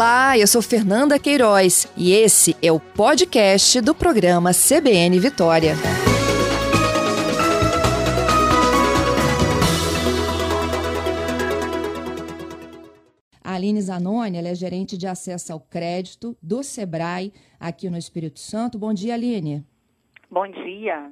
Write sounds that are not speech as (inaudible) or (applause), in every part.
Olá, eu sou Fernanda Queiroz e esse é o podcast do programa CBN Vitória. A Aline Zanoni é gerente de acesso ao crédito do Sebrae aqui no Espírito Santo. Bom dia, Aline. Bom dia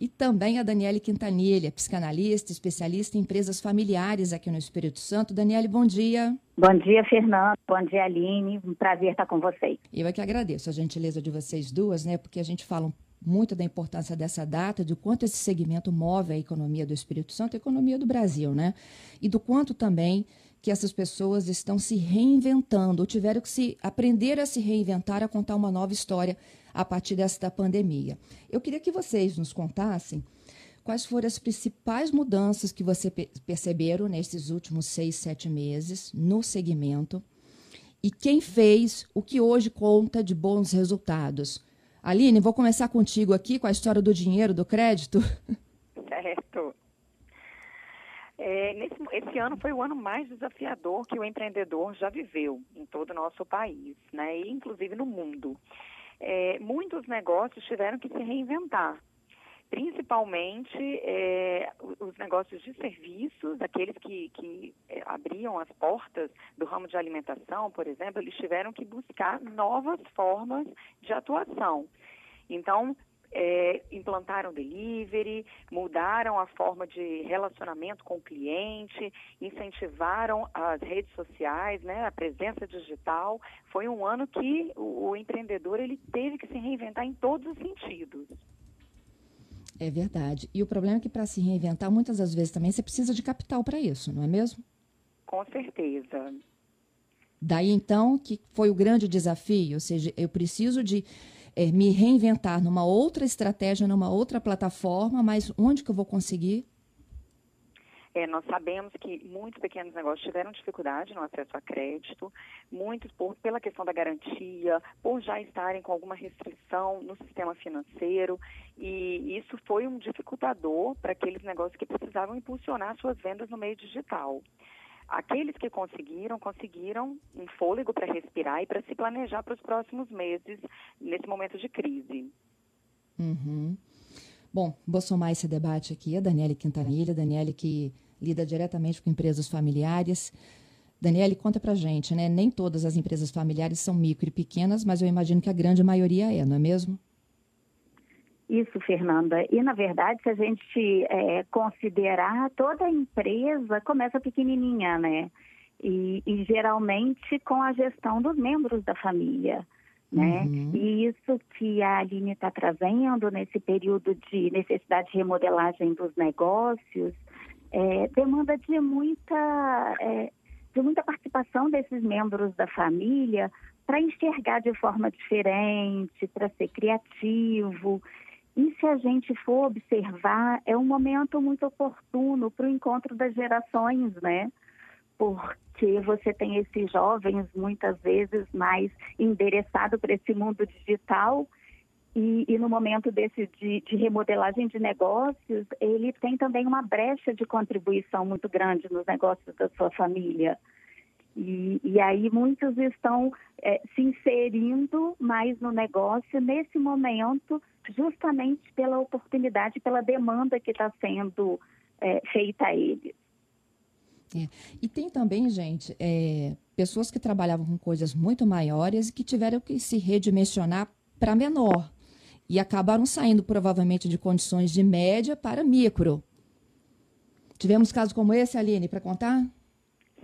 e também a Daniele Quintanilha, psicanalista, especialista em empresas familiares aqui no Espírito Santo. Daniele, bom dia. Bom dia, Fernando. Bom dia, Aline. Um prazer estar com vocês. Eu é que agradeço a gentileza de vocês duas, né? Porque a gente fala muito da importância dessa data, do quanto esse segmento move a economia do Espírito Santo, a economia do Brasil, né? E do quanto também que essas pessoas estão se reinventando, ou tiveram que se aprender a se reinventar, a contar uma nova história a partir desta pandemia. Eu queria que vocês nos contassem quais foram as principais mudanças que você perceberam nesses últimos seis, sete meses no segmento e quem fez o que hoje conta de bons resultados. Aline, vou começar contigo aqui com a história do dinheiro, do crédito. Certo. É, nesse, esse ano foi o ano mais desafiador que o empreendedor já viveu em todo o nosso país, né? E inclusive no mundo é, muitos negócios tiveram que se reinventar. Principalmente é, os negócios de serviços, aqueles que, que é, abriam as portas do ramo de alimentação, por exemplo, eles tiveram que buscar novas formas de atuação. Então, é, implantaram delivery, mudaram a forma de relacionamento com o cliente, incentivaram as redes sociais, né, a presença digital. Foi um ano que o, o empreendedor ele teve que se reinventar em todos os sentidos. É verdade. E o problema é que para se reinventar, muitas das vezes também você precisa de capital para isso, não é mesmo? Com certeza. Daí então que foi o grande desafio, ou seja, eu preciso de é, me reinventar numa outra estratégia, numa outra plataforma, mas onde que eu vou conseguir? É, nós sabemos que muitos pequenos negócios tiveram dificuldade no acesso a crédito, muitos por, pela questão da garantia, por já estarem com alguma restrição no sistema financeiro, e isso foi um dificultador para aqueles negócios que precisavam impulsionar suas vendas no meio digital. Aqueles que conseguiram, conseguiram um fôlego para respirar e para se planejar para os próximos meses nesse momento de crise. Uhum. Bom, vou somar esse debate aqui a Daniele Quintanilha, Daniele que lida diretamente com empresas familiares. Daniele, conta pra gente, né? Nem todas as empresas familiares são micro e pequenas, mas eu imagino que a grande maioria é, não é mesmo? Isso, Fernanda. E, na verdade, se a gente é, considerar, toda empresa começa pequenininha, né? E, e, geralmente com a gestão dos membros da família, né? Uhum. E isso que a Aline está trazendo nesse período de necessidade de remodelagem dos negócios é, demanda de muita, é, de muita participação desses membros da família para enxergar de forma diferente, para ser criativo. E se a gente for observar, é um momento muito oportuno para o encontro das gerações, né? Porque você tem esses jovens, muitas vezes, mais endereçados para esse mundo digital. E, e no momento desse de, de, remodelagem de negócios, ele tem também uma brecha de contribuição muito grande nos negócios da sua família. E, e aí muitos estão é, se inserindo mais no negócio nesse momento justamente pela oportunidade, pela demanda que está sendo é, feita a eles. É. E tem também, gente, é, pessoas que trabalhavam com coisas muito maiores e que tiveram que se redimensionar para menor. E acabaram saindo, provavelmente, de condições de média para micro. Tivemos casos como esse, Aline, para contar?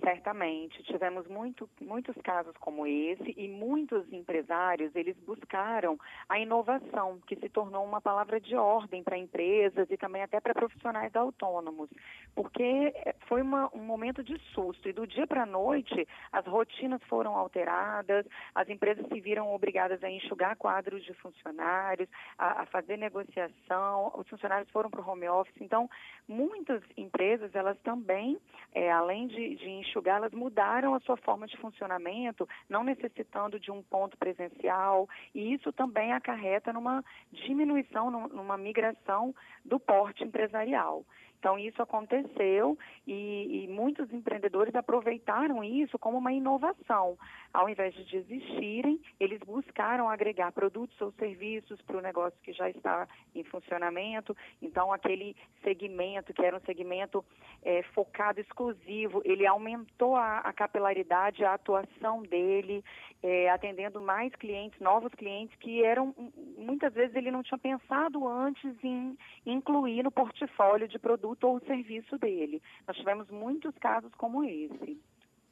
Certamente, tivemos muito, muitos casos como esse e muitos empresários, eles buscaram a inovação, que se tornou uma palavra de ordem para empresas e também até para profissionais autônomos, porque eh, foi uma, um momento de susto e do dia para a noite as rotinas foram alteradas, as empresas se viram obrigadas a enxugar quadros de funcionários, a, a fazer negociação, os funcionários foram para o home office, então muitas empresas, elas também, é, além de, de enxugar enxugar, elas mudaram a sua forma de funcionamento, não necessitando de um ponto presencial, e isso também acarreta numa diminuição, numa migração do porte empresarial. Então, isso aconteceu e, e muitos empreendedores aproveitaram isso como uma inovação. Ao invés de desistirem, eles buscaram agregar produtos ou serviços para o negócio que já está em funcionamento. Então, aquele segmento, que era um segmento é, focado exclusivo, ele aumentou a, a capilaridade, a atuação dele, é, atendendo mais clientes, novos clientes que eram, muitas vezes ele não tinha pensado antes em incluir no portfólio de produto ou serviço dele. Nós tivemos muitos casos como esse.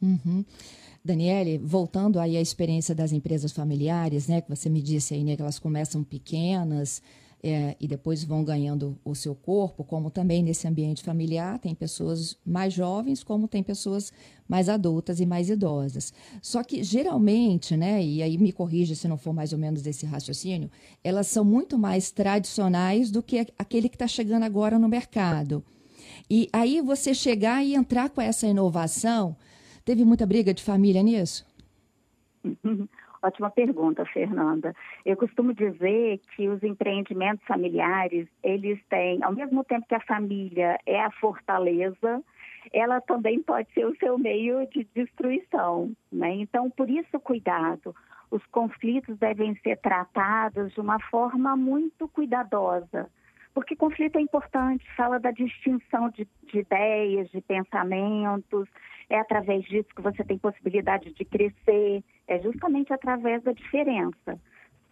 Uhum. Daniele, voltando aí à experiência das empresas familiares, né, que você me disse aí, né, que elas começam pequenas, é, e depois vão ganhando o seu corpo, como também nesse ambiente familiar tem pessoas mais jovens, como tem pessoas mais adultas e mais idosas. Só que geralmente, né, e aí me corrija se não for mais ou menos desse raciocínio, elas são muito mais tradicionais do que aquele que está chegando agora no mercado. E aí você chegar e entrar com essa inovação, teve muita briga de família nisso? (laughs) Ótima pergunta, Fernanda. Eu costumo dizer que os empreendimentos familiares, eles têm, ao mesmo tempo que a família é a fortaleza, ela também pode ser o seu meio de destruição, né? Então, por isso, cuidado. Os conflitos devem ser tratados de uma forma muito cuidadosa, porque conflito é importante, fala da distinção de, de ideias, de pensamentos, é através disso que você tem possibilidade de crescer, é justamente através da diferença.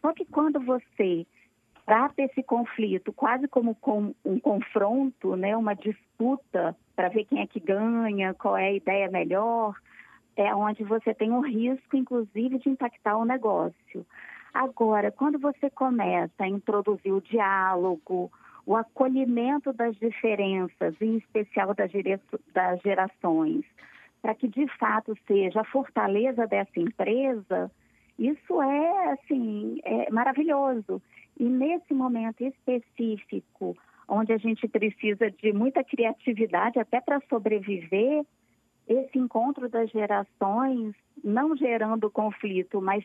Só que quando você trata esse conflito quase como com um confronto, né, uma disputa para ver quem é que ganha, qual é a ideia melhor, é onde você tem um risco, inclusive, de impactar o negócio. Agora, quando você começa a introduzir o diálogo, o acolhimento das diferenças, em especial das, gerações, para que de fato seja a fortaleza dessa empresa, isso é assim é maravilhoso. E nesse momento específico, onde a gente precisa de muita criatividade até para sobreviver, esse encontro das gerações, não gerando conflito, mas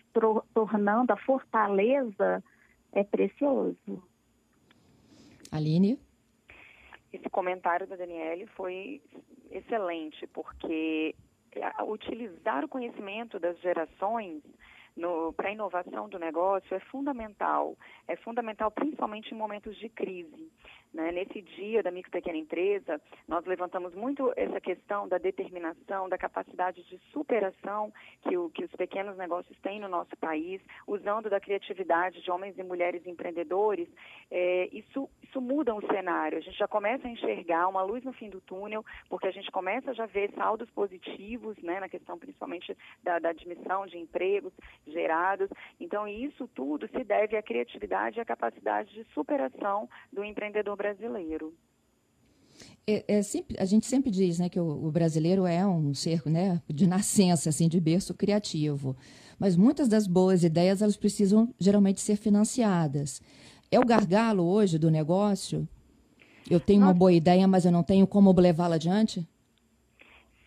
tornando a fortaleza, é precioso. Aline? Esse comentário da Daniele foi excelente, porque utilizar o conhecimento das gerações para a inovação do negócio é fundamental. É fundamental principalmente em momentos de crise. Né? Nesse dia da micro pequena empresa, nós levantamos muito essa questão da determinação, da capacidade de superação que, o, que os pequenos negócios têm no nosso país, usando da criatividade de homens e mulheres empreendedores. É, isso, isso muda o cenário. A gente já começa a enxergar uma luz no fim do túnel, porque a gente começa a já ver saldos positivos, né, na questão principalmente da, da admissão de empregos gerados. Então, isso tudo se deve à criatividade e à capacidade de superação do empreendedor brasileiro. É, é sempre, a gente sempre diz né, que o, o, brasileiro é um ser né, de nascença, assim, de berço criativo. Mas muitas das boas ideias elas precisam geralmente ser financiadas. É o gargalo hoje do negócio? Eu tenho Nossa. uma boa ideia, mas eu não tenho como levá-la adiante?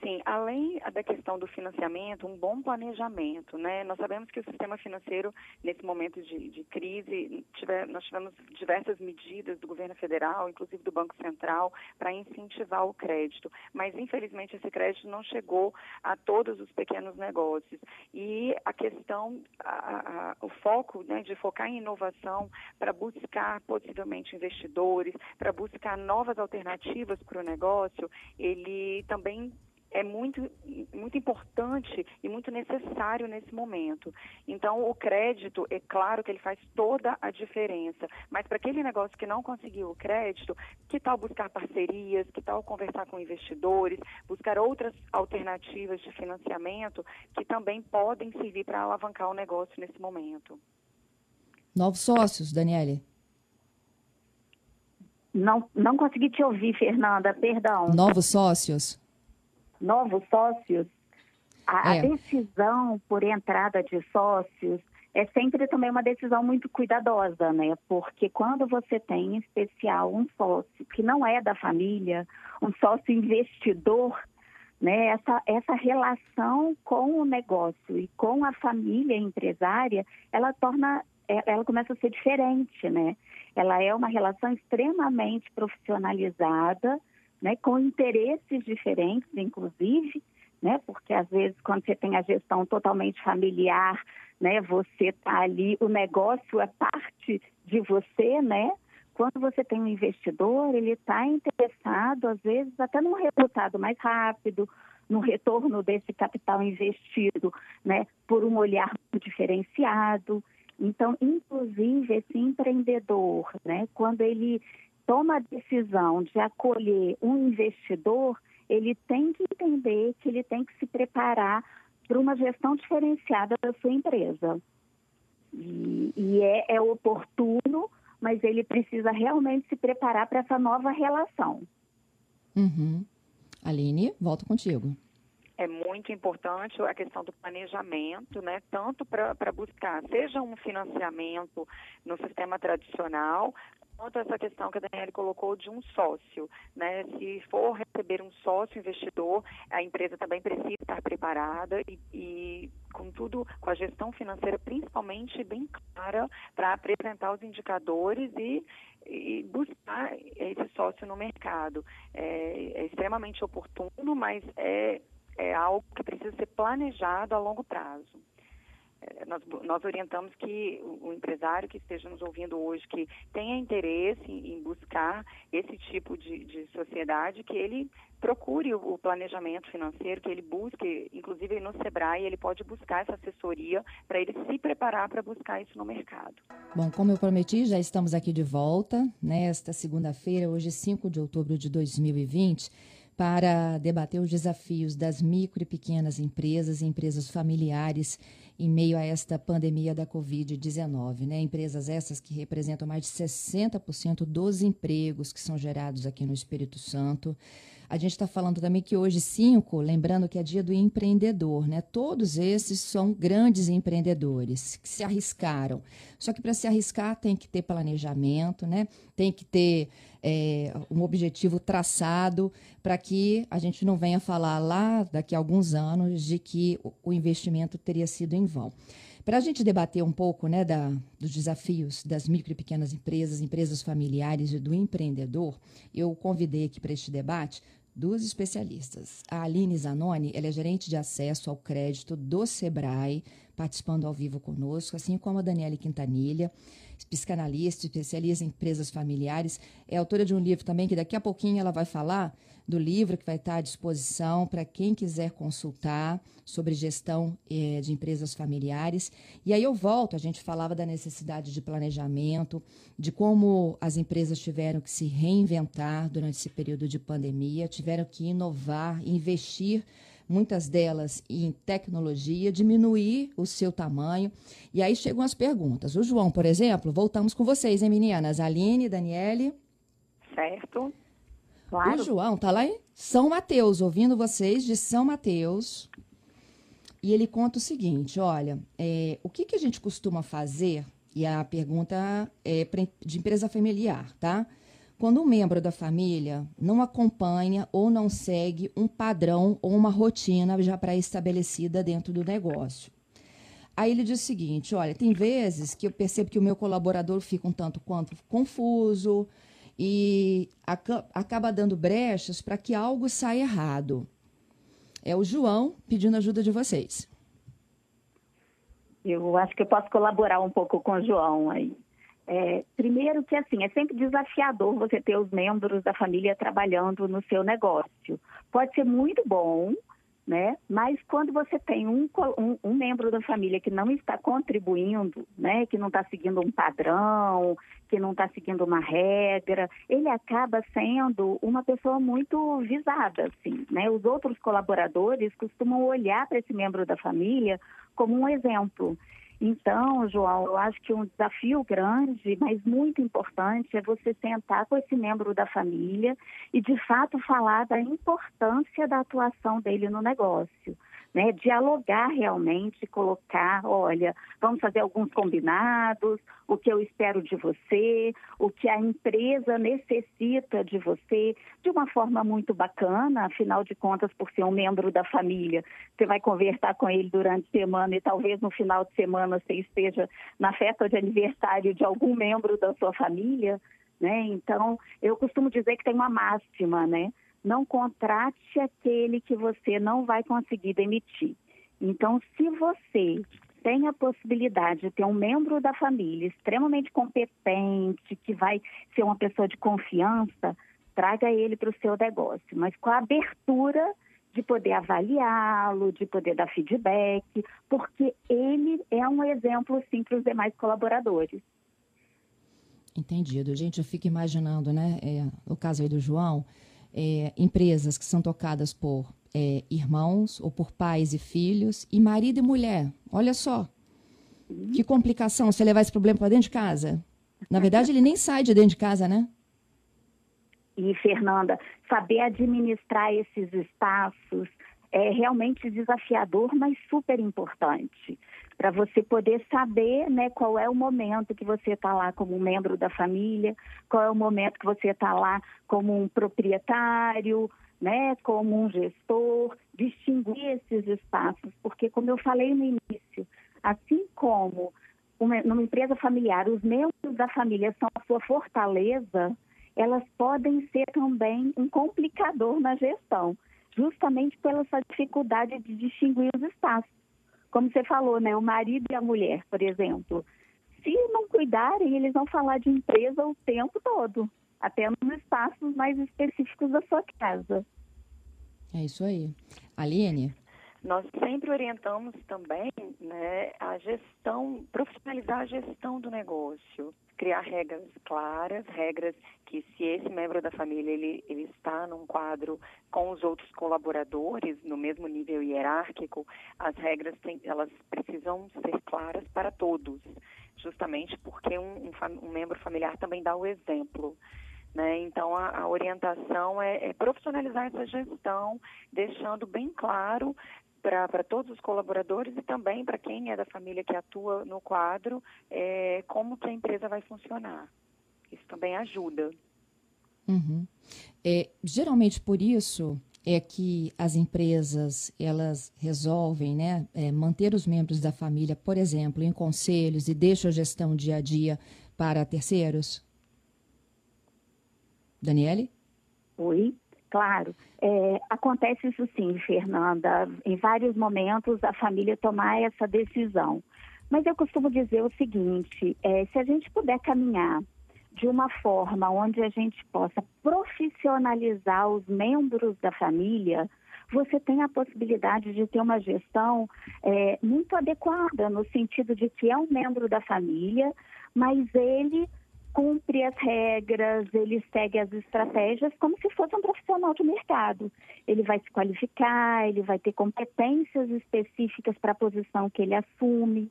Sim, além da questão do financiamento, um bom planejamento, né? Nós sabemos que o sistema financeiro, nesse momento de, de crise, tiver, nós tivemos diversas medidas do governo federal, inclusive do Banco Central, para incentivar o crédito. Mas, infelizmente, esse crédito não chegou a todos os pequenos negócios. E a questão, a, a, o foco né, de focar em inovação para buscar possivelmente investidores, para buscar novas alternativas para o negócio, ele também é muito, muito importante e muito necessário nesse momento. Então, o crédito, é claro que ele faz toda a diferença, mas para aquele negócio que não conseguiu o crédito, que tal buscar parcerias, que tal conversar com investidores, buscar outras alternativas de financiamento que também podem servir para alavancar o negócio nesse momento. Novos sócios, Daniele? Não, não consegui te ouvir, Fernanda, perdão. Novos sócios? Novos sócios, a, é. a decisão por entrada de sócios é sempre também uma decisão muito cuidadosa, né? Porque quando você tem, em especial, um sócio que não é da família, um sócio investidor, né? Essa, essa relação com o negócio e com a família empresária, ela torna, é, ela começa a ser diferente, né? Ela é uma relação extremamente profissionalizada, né, com interesses diferentes, inclusive, né, porque às vezes quando você tem a gestão totalmente familiar, né, você está ali, o negócio é parte de você, né? Quando você tem um investidor, ele está interessado, às vezes, até num resultado mais rápido, no retorno desse capital investido, né, por um olhar diferenciado. Então, inclusive, esse empreendedor, né, quando ele toma a decisão de acolher um investidor, ele tem que entender que ele tem que se preparar para uma gestão diferenciada da sua empresa. E, e é, é oportuno, mas ele precisa realmente se preparar para essa nova relação. Uhum. Aline, volto contigo é muito importante a questão do planejamento, né? Tanto para buscar, seja um financiamento no sistema tradicional, quanto essa questão que a Daniela colocou de um sócio, né? Se for receber um sócio investidor, a empresa também precisa estar preparada e, e com tudo, com a gestão financeira principalmente bem clara para apresentar os indicadores e, e buscar esse sócio no mercado. É, é extremamente oportuno, mas é é algo que precisa ser planejado a longo prazo. É, nós, nós, orientamos que o, empresário que esteja nos ouvindo hoje, que tenha interesse em, buscar esse tipo de, de, sociedade, que ele procure o, planejamento financeiro, que ele busque, inclusive no Sebrae, ele pode buscar essa assessoria para ele se preparar para buscar isso no mercado. Bom, como eu prometi, já estamos aqui de volta nesta segunda-feira, hoje 5 de outubro de 2020 para debater os desafios das micro e pequenas empresas e empresas familiares em meio a esta pandemia da Covid-19. Né? Empresas essas que representam mais de 60% dos empregos que são gerados aqui no Espírito Santo. A gente está falando também que hoje, 5, lembrando que é dia do empreendedor, né? Todos esses são grandes empreendedores que se arriscaram. Só que para se arriscar tem que ter planejamento, né? Tem que ter é, um objetivo traçado para que a gente não venha falar lá daqui a alguns anos de que o investimento teria sido em vão. Para a gente debater um pouco né, da, dos desafios das micro e pequenas empresas, empresas familiares e do empreendedor, eu convidei aqui para este debate duas especialistas. A Aline Zanoni, ela é gerente de acesso ao crédito do Sebrae, participando ao vivo conosco, assim como a Daniele Quintanilha, psicanalista, especialista em empresas familiares, é autora de um livro também que daqui a pouquinho ela vai falar do livro que vai estar à disposição para quem quiser consultar sobre gestão eh, de empresas familiares. E aí eu volto, a gente falava da necessidade de planejamento, de como as empresas tiveram que se reinventar durante esse período de pandemia, tiveram que inovar, investir muitas delas em tecnologia, diminuir o seu tamanho. E aí chegam as perguntas. O João, por exemplo, voltamos com vocês, hein, meninas? Aline, Daniele. Certo. Claro. O João está lá em São Mateus, ouvindo vocês de São Mateus. E ele conta o seguinte: olha, é, o que, que a gente costuma fazer? E a pergunta é de empresa familiar, tá? Quando um membro da família não acompanha ou não segue um padrão ou uma rotina já pré-estabelecida dentro do negócio. Aí ele diz o seguinte: olha, tem vezes que eu percebo que o meu colaborador fica um tanto quanto confuso, e acaba dando brechas para que algo saia errado. É o João pedindo ajuda de vocês. Eu acho que eu posso colaborar um pouco com o João aí. É, primeiro que assim, é sempre desafiador você ter os membros da família trabalhando no seu negócio. Pode ser muito bom, né? Mas quando você tem um, um, um, membro da família que não está contribuindo, né? Que não está seguindo um padrão, que não está seguindo uma regra, ele acaba sendo uma pessoa muito visada, assim, né? Os outros colaboradores costumam olhar para esse membro da família como um exemplo. Então, João, eu acho que um desafio grande, mas muito importante, é você sentar com esse membro da família e, de fato, falar da importância da atuação dele no negócio né? Dialogar realmente, colocar, olha, vamos fazer alguns combinados, o que eu espero de você, o que a empresa necessita de você, de uma forma muito bacana, afinal de contas, por ser um membro da família, você vai conversar com ele durante a semana e talvez no final de semana você esteja na festa de aniversário de algum membro da sua família, né? Então, eu costumo dizer que tem uma máxima, né? Não contrate aquele que você não vai conseguir demitir. Então, se você tem a possibilidade de ter um membro da família extremamente competente, que vai ser uma pessoa de confiança, traga ele para o seu negócio, mas com a abertura de poder avaliá-lo, de poder dar feedback, porque ele é um exemplo, sim, para os demais colaboradores. Entendido. Gente, eu fico imaginando, né, é, o caso aí do João, é, empresas que são tocadas por é, irmãos ou por pais e filhos, e marido e mulher. Olha só. Que complicação você levar esse problema para dentro de casa. Na verdade, ele nem sai de dentro de casa, né? E, Fernanda, saber administrar esses espaços é realmente desafiador, mas super importante. Para você poder saber né, qual é o momento que você está lá como um membro da família, qual é o momento que você está lá como um proprietário, né, como um gestor, distinguir esses espaços, porque, como eu falei no início, assim como uma, numa empresa familiar, os membros da família são a sua fortaleza, elas podem ser também um complicador na gestão, justamente pela sua dificuldade de distinguir os espaços. Como você falou, né, o marido e a mulher, por exemplo, se não cuidarem, eles vão falar de empresa o tempo todo até nos espaços mais específicos da sua casa. É isso aí. Aline? Nós sempre orientamos também né, a gestão, profissionalizar a gestão do negócio, criar regras claras, regras que se esse membro da família ele, ele está num quadro com os outros colaboradores no mesmo nível hierárquico, as regras têm, elas precisam ser claras para todos, justamente porque um, um, um membro familiar também dá o exemplo. Né? Então, a, a orientação é, é, profissionalizar essa gestão, deixando bem claro para todos os colaboradores e também para quem é da família que atua no quadro é, como que a empresa vai funcionar. Isso também ajuda. Uhum. É, geralmente por isso é que as empresas elas resolvem né, é, manter os membros da família, por exemplo, em conselhos e deixam a gestão dia a dia para terceiros? Daniele? Oi, claro. É, acontece isso sim, Fernanda. Em vários momentos a família tomar essa decisão. Mas eu costumo dizer o seguinte: é, se a gente puder caminhar de uma forma onde a gente possa profissionalizar os membros da família, você tem a possibilidade de ter uma gestão é, muito adequada, no sentido de que é um membro da família, mas ele cumpre as regras, ele segue as estratégias como se fosse um profissional de mercado. Ele vai se qualificar, ele vai ter competências específicas para a posição que ele assume.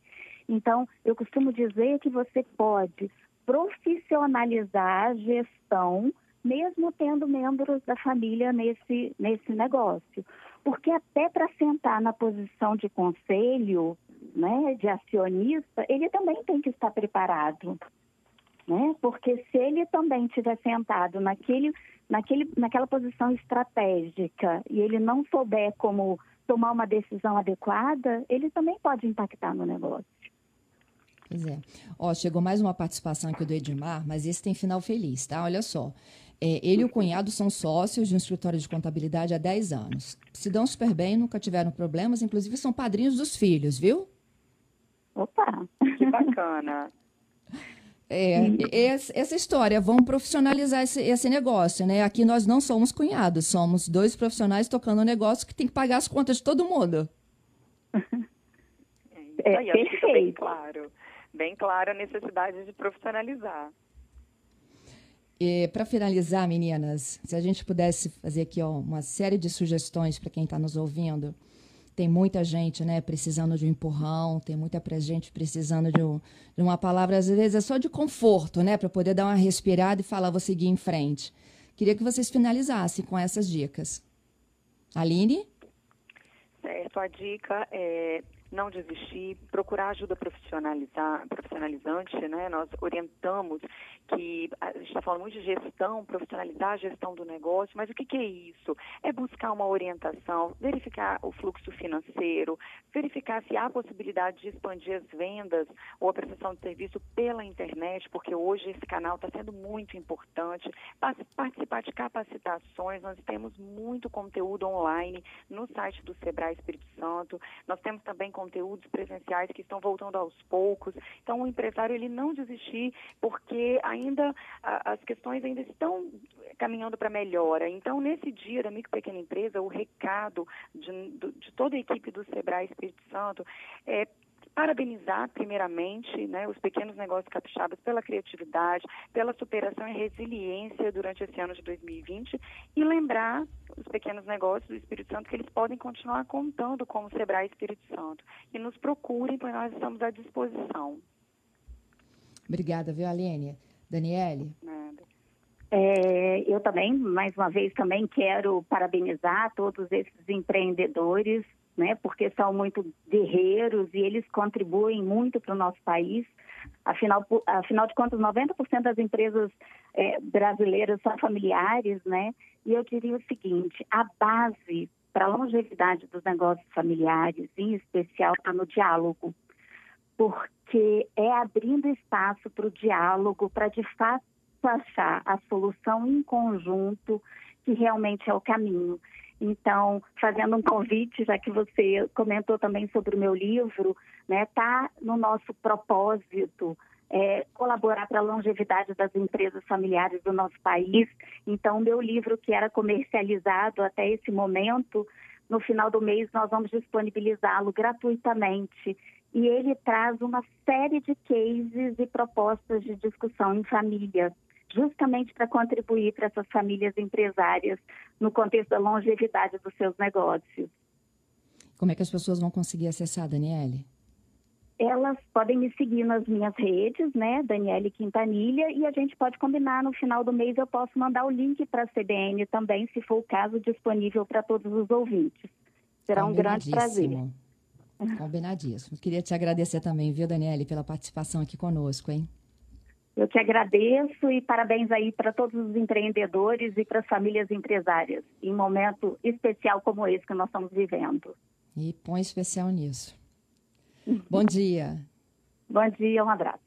Então, eu costumo dizer que você pode profissionalizar a gestão, mesmo tendo membros da família nesse, nesse negócio. Porque até para sentar na posição de conselho, né, de acionista, ele também tem que estar preparado né? Porque se ele também estiver sentado naquele, naquele, naquela posição estratégica e ele não souber como tomar uma decisão adequada, ele também pode impactar no negócio. Pois é. Ó, chegou mais uma participação aqui do Edmar, mas esse tem final feliz, tá? Olha só. É, ele e o cunhado são sócios de um escritório de contabilidade há 10 anos. Se dão super bem, nunca tiveram problemas, inclusive são padrinhos dos filhos, viu? Opa! Que bacana! (laughs) É, essa história, vamos profissionalizar esse, esse, negócio, né? Aqui nós não somos cunhados, somos dois profissionais tocando um negócio que tem que pagar as contas de todo mundo. (laughs) É, aí, perfeito. bem claro, bem claro a necessidade de profissionalizar. Para finalizar, meninas, se a gente pudesse fazer aqui ó, uma série de sugestões para quem está nos ouvindo, tem muita gente né, precisando de um empurrão, tem muita gente precisando de, um, de uma palavra, às vezes é só de conforto, né, para poder dar uma respirada e falar, vou seguir em frente. Queria que vocês finalizassem com essas dicas. Aline? Certo, a dica é não desistir, procurar ajuda profissionalizante, né? Nós orientamos que a gente está falando muito de gestão, profissionalizar a gestão do negócio, mas o que, que é isso? É buscar uma orientação, verificar o fluxo financeiro, verificar se há possibilidade de expandir as vendas ou a prestação de serviço pela internet, porque hoje esse canal está sendo muito importante. Participar de capacitações, nós temos muito conteúdo online no site do Sebrae Espírito Santo. Nós temos também conteúdos presenciais que estão voltando aos poucos. Então, o empresário ele não desistir, porque ainda a, as questões ainda estão caminhando para melhora. Então, nesse dia da micro pequena empresa, o recado de, de toda a equipe do Sebrae Espírito Santo é parabenizar primeiramente né, os pequenos negócios capixabas pela criatividade, pela superação e resiliência durante esse ano de 2020 e lembrar os pequenos negócios do Espírito Santo que eles podem continuar contando com o Sebrae Espírito Santo e nos procurem, pois nós estamos à disposição. Obrigada, viu, Aline? Daniele? Nada. É, eu também, mais uma vez, também quero parabenizar todos esses empreendedores né, porque são muito guerreiros e eles contribuem muito para o nosso país. Afinal, afinal de contas, 90% das empresas é, brasileiras são familiares, né? E eu diria o seguinte: a base para a longevidade dos negócios familiares, em especial, está no diálogo, porque é abrindo espaço para o diálogo, para de fato achar a solução em conjunto que realmente é o caminho. Então, fazendo um convite, já que você comentou também sobre o meu livro, né, tá no nosso propósito é, colaborar para a longevidade das empresas familiares do nosso país. Então, meu livro que era comercializado até esse momento, no final do mês nós vamos disponibilizá-lo gratuitamente. E ele traz uma série de cases e propostas de discussão em família justamente para contribuir para essas famílias empresárias no contexto da longevidade dos seus negócios. Como é que as pessoas vão conseguir acessar, Daniele? Elas podem me seguir nas minhas redes, né, Daniele Quintanilha, e a gente pode combinar no final do mês. Eu posso mandar o link para a CBN também, se for o caso, disponível para todos os ouvintes. Será um grande prazer. Combinadíssimo. Queria te agradecer também, viu, Daniele, pela participação aqui conosco, hein? Eu te agradeço e parabéns aí para todos os empreendedores e para as famílias empresárias, em um momento especial como esse que nós estamos vivendo. E põe especial nisso. (laughs) Bom dia. Bom dia, um abraço.